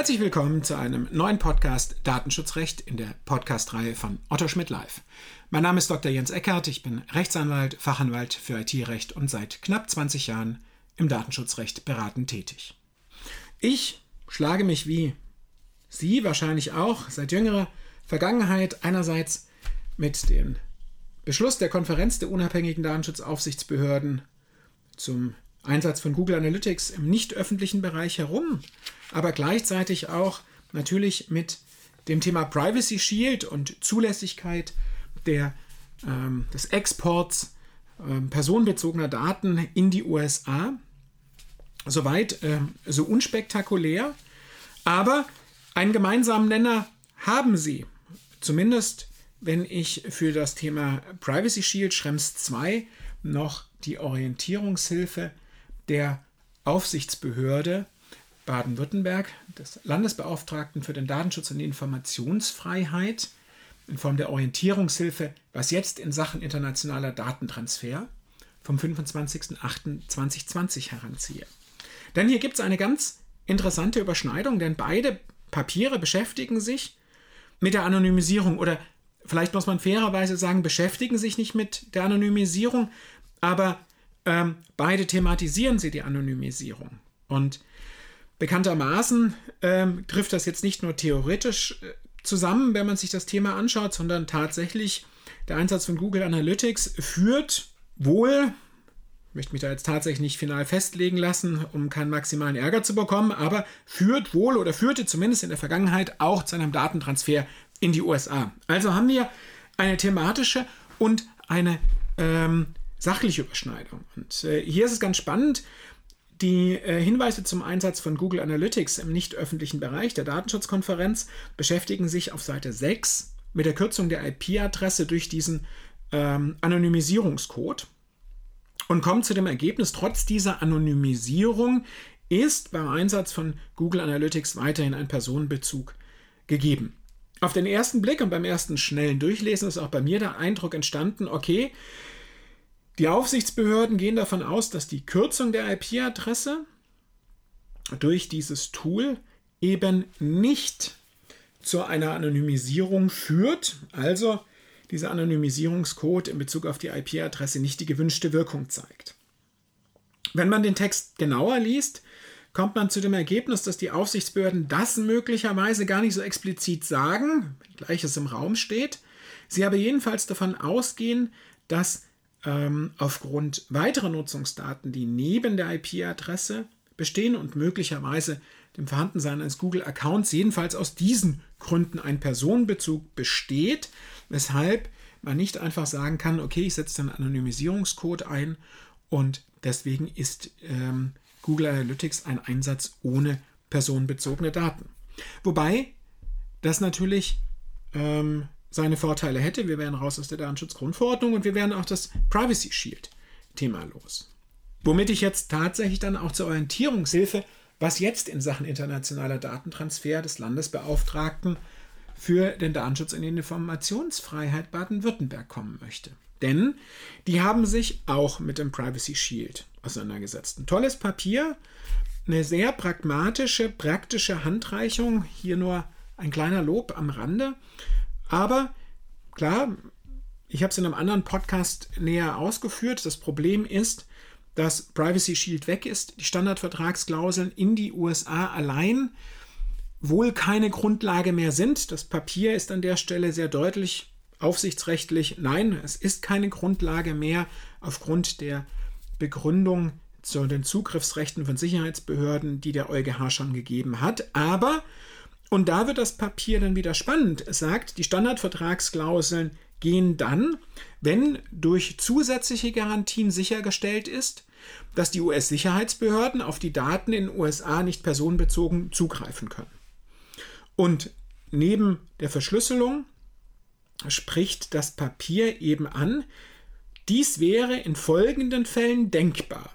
Herzlich willkommen zu einem neuen Podcast Datenschutzrecht in der Podcast-Reihe von Otto Schmidt Live. Mein Name ist Dr. Jens Eckert, ich bin Rechtsanwalt, Fachanwalt für IT-Recht und seit knapp 20 Jahren im Datenschutzrecht beratend tätig. Ich schlage mich wie Sie wahrscheinlich auch seit jüngerer Vergangenheit einerseits mit dem Beschluss der Konferenz der unabhängigen Datenschutzaufsichtsbehörden zum Einsatz von Google Analytics im nicht öffentlichen Bereich herum, aber gleichzeitig auch natürlich mit dem Thema Privacy Shield und Zulässigkeit der, ähm, des Exports äh, personenbezogener Daten in die USA. Soweit äh, so unspektakulär, aber einen gemeinsamen Nenner haben sie. Zumindest wenn ich für das Thema Privacy Shield Schrems 2 noch die Orientierungshilfe der Aufsichtsbehörde Baden-Württemberg, des Landesbeauftragten für den Datenschutz und die Informationsfreiheit, in Form der Orientierungshilfe, was jetzt in Sachen internationaler Datentransfer vom 25.08.2020 heranziehe. Denn hier gibt es eine ganz interessante Überschneidung, denn beide Papiere beschäftigen sich mit der Anonymisierung oder vielleicht muss man fairerweise sagen, beschäftigen sich nicht mit der Anonymisierung, aber ähm, beide thematisieren sie die Anonymisierung. Und bekanntermaßen ähm, trifft das jetzt nicht nur theoretisch äh, zusammen, wenn man sich das Thema anschaut, sondern tatsächlich der Einsatz von Google Analytics führt wohl, ich möchte mich da jetzt tatsächlich nicht final festlegen lassen, um keinen maximalen Ärger zu bekommen, aber führt wohl oder führte zumindest in der Vergangenheit auch zu einem Datentransfer in die USA. Also haben wir eine thematische und eine ähm, sachliche Überschneidung. Und äh, hier ist es ganz spannend, die äh, Hinweise zum Einsatz von Google Analytics im nicht öffentlichen Bereich der Datenschutzkonferenz beschäftigen sich auf Seite 6 mit der Kürzung der IP-Adresse durch diesen ähm, Anonymisierungscode und kommen zu dem Ergebnis, trotz dieser Anonymisierung ist beim Einsatz von Google Analytics weiterhin ein Personenbezug gegeben. Auf den ersten Blick und beim ersten schnellen Durchlesen ist auch bei mir der Eindruck entstanden, okay, die Aufsichtsbehörden gehen davon aus, dass die Kürzung der IP-Adresse durch dieses Tool eben nicht zu einer Anonymisierung führt, also dieser Anonymisierungscode in Bezug auf die IP-Adresse nicht die gewünschte Wirkung zeigt. Wenn man den Text genauer liest, kommt man zu dem Ergebnis, dass die Aufsichtsbehörden das möglicherweise gar nicht so explizit sagen, gleich es im Raum steht, sie aber jedenfalls davon ausgehen, dass ähm, aufgrund weiterer Nutzungsdaten, die neben der IP-Adresse bestehen und möglicherweise dem Vorhandensein eines Google-Accounts jedenfalls aus diesen Gründen ein Personenbezug besteht, weshalb man nicht einfach sagen kann, okay, ich setze einen Anonymisierungscode ein und deswegen ist ähm, Google Analytics ein Einsatz ohne personenbezogene Daten. Wobei das natürlich ähm, seine Vorteile hätte. Wir wären raus aus der Datenschutzgrundverordnung und wir wären auch das Privacy Shield Thema los. Womit ich jetzt tatsächlich dann auch zur Orientierungshilfe, was jetzt in Sachen internationaler Datentransfer des Landesbeauftragten für den Datenschutz und die Informationsfreiheit Baden-Württemberg kommen möchte. Denn die haben sich auch mit dem Privacy Shield auseinandergesetzt. Ein tolles Papier, eine sehr pragmatische, praktische Handreichung. Hier nur ein kleiner Lob am Rande. Aber klar, ich habe es in einem anderen Podcast näher ausgeführt. Das Problem ist, dass Privacy Shield weg ist, die Standardvertragsklauseln in die USA allein wohl keine Grundlage mehr sind. Das Papier ist an der Stelle sehr deutlich aufsichtsrechtlich. Nein, es ist keine Grundlage mehr aufgrund der Begründung zu den Zugriffsrechten von Sicherheitsbehörden, die der EuGH schon gegeben hat. Aber und da wird das Papier dann wieder spannend. Es sagt, die Standardvertragsklauseln gehen dann, wenn durch zusätzliche Garantien sichergestellt ist, dass die US-Sicherheitsbehörden auf die Daten in den USA nicht personenbezogen zugreifen können. Und neben der Verschlüsselung spricht das Papier eben an Dies wäre in folgenden Fällen denkbar.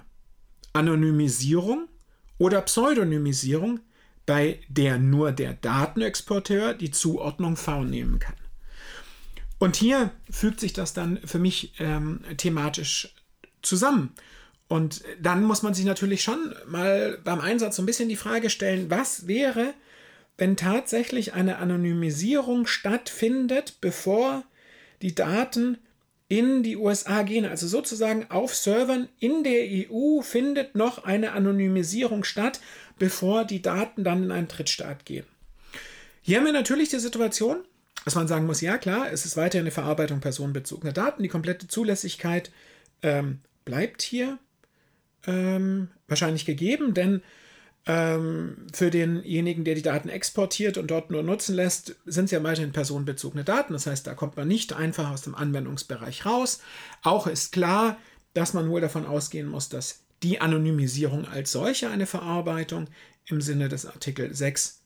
Anonymisierung oder Pseudonymisierung, bei der nur der Datenexporteur die Zuordnung vornehmen kann. Und hier fügt sich das dann für mich ähm, thematisch zusammen. Und dann muss man sich natürlich schon mal beim Einsatz so ein bisschen die Frage stellen, was wäre, wenn tatsächlich eine Anonymisierung stattfindet, bevor die Daten in die USA gehen. Also sozusagen auf Servern in der EU findet noch eine Anonymisierung statt, bevor die Daten dann in einen Drittstaat gehen. Hier haben wir natürlich die Situation, dass man sagen muss, ja klar, es ist weiterhin eine Verarbeitung personenbezogener Daten, die komplette Zulässigkeit ähm, bleibt hier ähm, wahrscheinlich gegeben, denn ähm, für denjenigen, der die Daten exportiert und dort nur nutzen lässt, sind es ja weiterhin personenbezogene Daten. Das heißt, da kommt man nicht einfach aus dem Anwendungsbereich raus. Auch ist klar, dass man wohl davon ausgehen muss, dass die Anonymisierung als solche eine Verarbeitung im Sinne des Artikel 6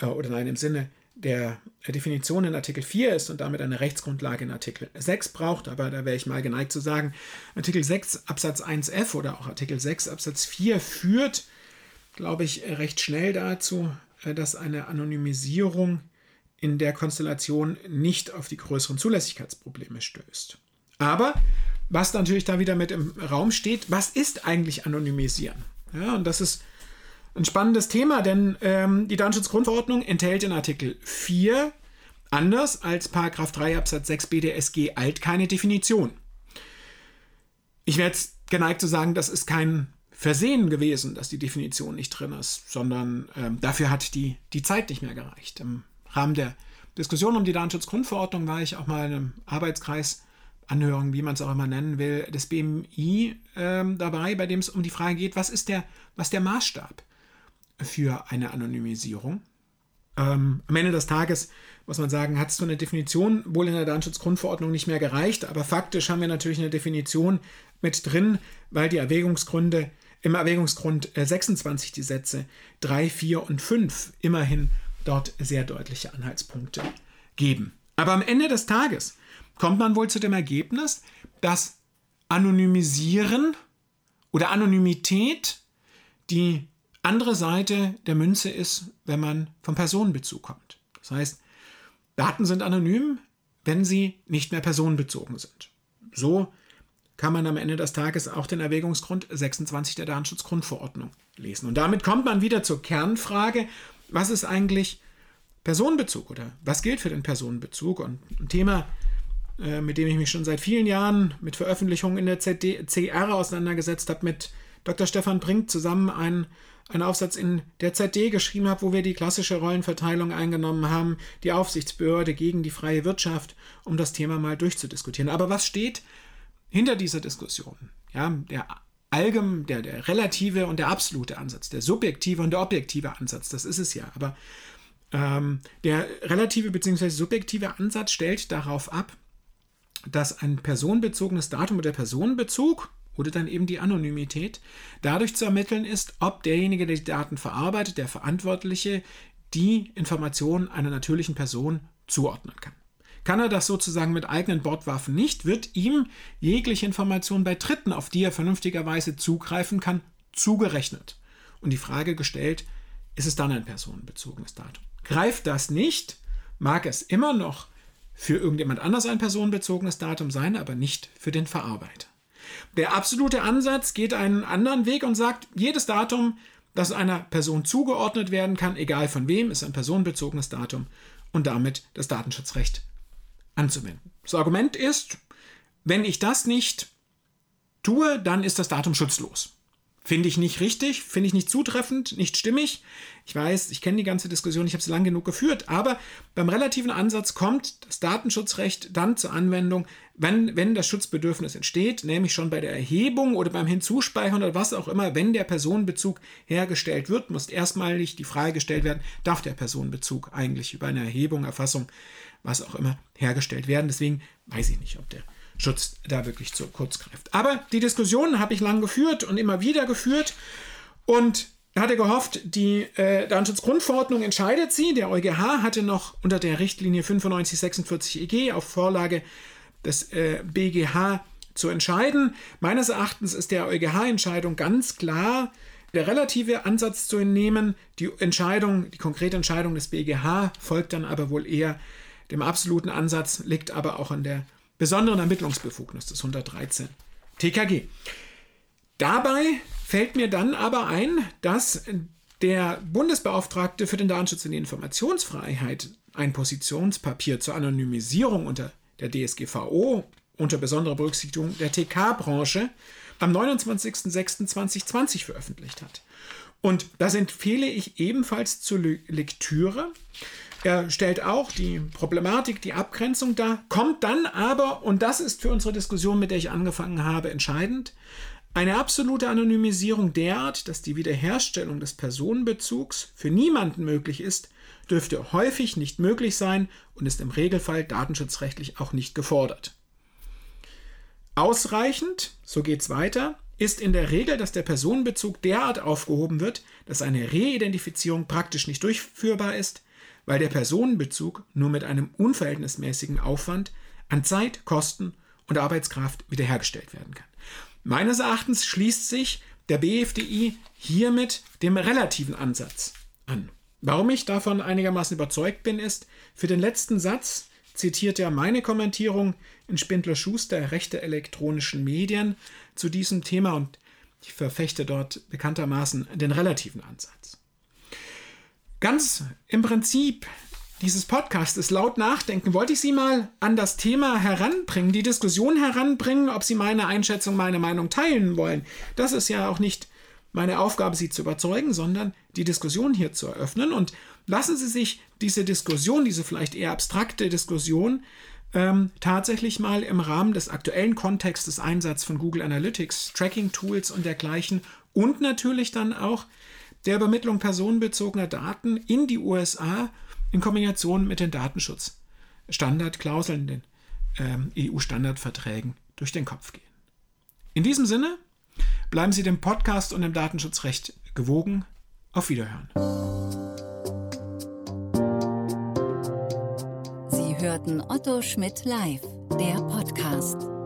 äh, oder nein, im Sinne der Definition in Artikel 4 ist und damit eine Rechtsgrundlage in Artikel 6 braucht, aber da wäre ich mal geneigt zu sagen, Artikel 6 Absatz 1f oder auch Artikel 6 Absatz 4 führt, glaube ich, recht schnell dazu, äh, dass eine Anonymisierung in der Konstellation nicht auf die größeren Zulässigkeitsprobleme stößt. Aber was natürlich da wieder mit im Raum steht, was ist eigentlich Anonymisieren? Ja, und das ist ein spannendes Thema, denn ähm, die Datenschutzgrundverordnung enthält in Artikel 4 anders als 3 Absatz 6 BDSG alt keine Definition. Ich wäre jetzt geneigt zu sagen, das ist kein Versehen gewesen, dass die Definition nicht drin ist, sondern ähm, dafür hat die, die Zeit nicht mehr gereicht. Im Rahmen der Diskussion um die Datenschutzgrundverordnung war ich auch mal in einem Arbeitskreis Anhörung, wie man es auch immer nennen will, des BMI ähm, dabei, bei dem es um die Frage geht, was ist der, was der Maßstab für eine Anonymisierung? Ähm, am Ende des Tages muss man sagen, hat so eine Definition wohl in der Datenschutzgrundverordnung nicht mehr gereicht, aber faktisch haben wir natürlich eine Definition mit drin, weil die Erwägungsgründe im Erwägungsgrund 26 äh, die Sätze 3, 4 und 5 immerhin dort sehr deutliche Anhaltspunkte geben. Aber am Ende des Tages kommt man wohl zu dem Ergebnis, dass Anonymisieren oder Anonymität die andere Seite der Münze ist, wenn man vom Personenbezug kommt. Das heißt, Daten sind anonym, wenn sie nicht mehr personenbezogen sind. So kann man am Ende des Tages auch den Erwägungsgrund 26 der Datenschutzgrundverordnung lesen. Und damit kommt man wieder zur Kernfrage, was ist eigentlich Personenbezug oder was gilt für den Personenbezug? Und ein Thema, äh, mit dem ich mich schon seit vielen Jahren mit Veröffentlichungen in der CR auseinandergesetzt habe, mit Dr. Stefan Brink zusammen einen, einen Aufsatz in der ZD geschrieben habe, wo wir die klassische Rollenverteilung eingenommen haben, die Aufsichtsbehörde gegen die freie Wirtschaft, um das Thema mal durchzudiskutieren. Aber was steht hinter dieser Diskussion? Ja, der allgemein, der, der relative und der absolute Ansatz, der subjektive und der objektive Ansatz, das ist es ja. Aber ähm, der relative bzw. subjektive Ansatz stellt darauf ab, dass ein personenbezogenes Datum oder der Personenbezug oder dann eben die Anonymität dadurch zu ermitteln ist, ob derjenige, der die Daten verarbeitet, der Verantwortliche, die Informationen einer natürlichen Person zuordnen kann. Kann er das sozusagen mit eigenen Bordwaffen nicht, wird ihm jegliche Information bei Dritten, auf die er vernünftigerweise zugreifen kann, zugerechnet. Und die Frage gestellt, ist es dann ein personenbezogenes Datum? Greift das nicht, mag es immer noch für irgendjemand anders ein personenbezogenes Datum sein, aber nicht für den Verarbeiter. Der absolute Ansatz geht einen anderen Weg und sagt, jedes Datum, das einer Person zugeordnet werden kann, egal von wem, ist ein personenbezogenes Datum und damit das Datenschutzrecht anzuwenden. Das Argument ist, wenn ich das nicht tue, dann ist das Datum schutzlos. Finde ich nicht richtig, finde ich nicht zutreffend, nicht stimmig. Ich weiß, ich kenne die ganze Diskussion, ich habe sie lang genug geführt, aber beim relativen Ansatz kommt das Datenschutzrecht dann zur Anwendung, wenn, wenn das Schutzbedürfnis entsteht, nämlich schon bei der Erhebung oder beim Hinzuspeichern oder was auch immer, wenn der Personenbezug hergestellt wird, muss erstmalig die Frage gestellt werden, darf der Personenbezug eigentlich über eine Erhebung, Erfassung, was auch immer, hergestellt werden. Deswegen weiß ich nicht, ob der Schutz da wirklich zu kurz greift. Aber die Diskussion habe ich lang geführt und immer wieder geführt und hatte gehofft, die äh, Datenschutzgrundverordnung entscheidet sie. Der EuGH hatte noch unter der Richtlinie 9546 EG auf Vorlage des äh, BGH zu entscheiden. Meines Erachtens ist der EuGH-Entscheidung ganz klar der relative Ansatz zu entnehmen. Die Entscheidung, die konkrete Entscheidung des BGH folgt dann aber wohl eher dem absoluten Ansatz, liegt aber auch an der besonderen Ermittlungsbefugnis des 113 TKG. Dabei fällt mir dann aber ein, dass der Bundesbeauftragte für den Datenschutz und die Informationsfreiheit ein Positionspapier zur Anonymisierung unter der DSGVO unter besonderer Berücksichtigung der TK-Branche am 29.06.2020 veröffentlicht hat. Und das empfehle ich ebenfalls zur Lektüre. Er stellt auch die Problematik, die Abgrenzung dar, kommt dann aber, und das ist für unsere Diskussion, mit der ich angefangen habe, entscheidend, eine absolute Anonymisierung derart, dass die Wiederherstellung des Personenbezugs für niemanden möglich ist, dürfte häufig nicht möglich sein und ist im Regelfall datenschutzrechtlich auch nicht gefordert. Ausreichend, so geht es weiter, ist in der Regel, dass der Personenbezug derart aufgehoben wird, dass eine Reidentifizierung praktisch nicht durchführbar ist, weil der Personenbezug nur mit einem unverhältnismäßigen Aufwand an Zeit, Kosten und Arbeitskraft wiederhergestellt werden kann. Meines Erachtens schließt sich der BFDI hiermit dem relativen Ansatz an. Warum ich davon einigermaßen überzeugt bin, ist, für den letzten Satz zitiert er meine Kommentierung in Spindler Schuster Rechte elektronischen Medien zu diesem Thema und ich verfechte dort bekanntermaßen den relativen Ansatz. Ganz im Prinzip dieses Podcastes laut nachdenken, wollte ich Sie mal an das Thema heranbringen, die Diskussion heranbringen, ob Sie meine Einschätzung, meine Meinung teilen wollen. Das ist ja auch nicht meine Aufgabe, Sie zu überzeugen, sondern die Diskussion hier zu eröffnen. Und lassen Sie sich diese Diskussion, diese vielleicht eher abstrakte Diskussion, ähm, tatsächlich mal im Rahmen des aktuellen Kontextes Einsatz von Google Analytics, Tracking-Tools und dergleichen und natürlich dann auch der Übermittlung personenbezogener Daten in die USA in Kombination mit den Datenschutzstandardklauseln, den ähm, EU-Standardverträgen durch den Kopf gehen. In diesem Sinne, bleiben Sie dem Podcast und dem Datenschutzrecht gewogen. Auf Wiederhören. Sie hörten Otto Schmidt live, der Podcast.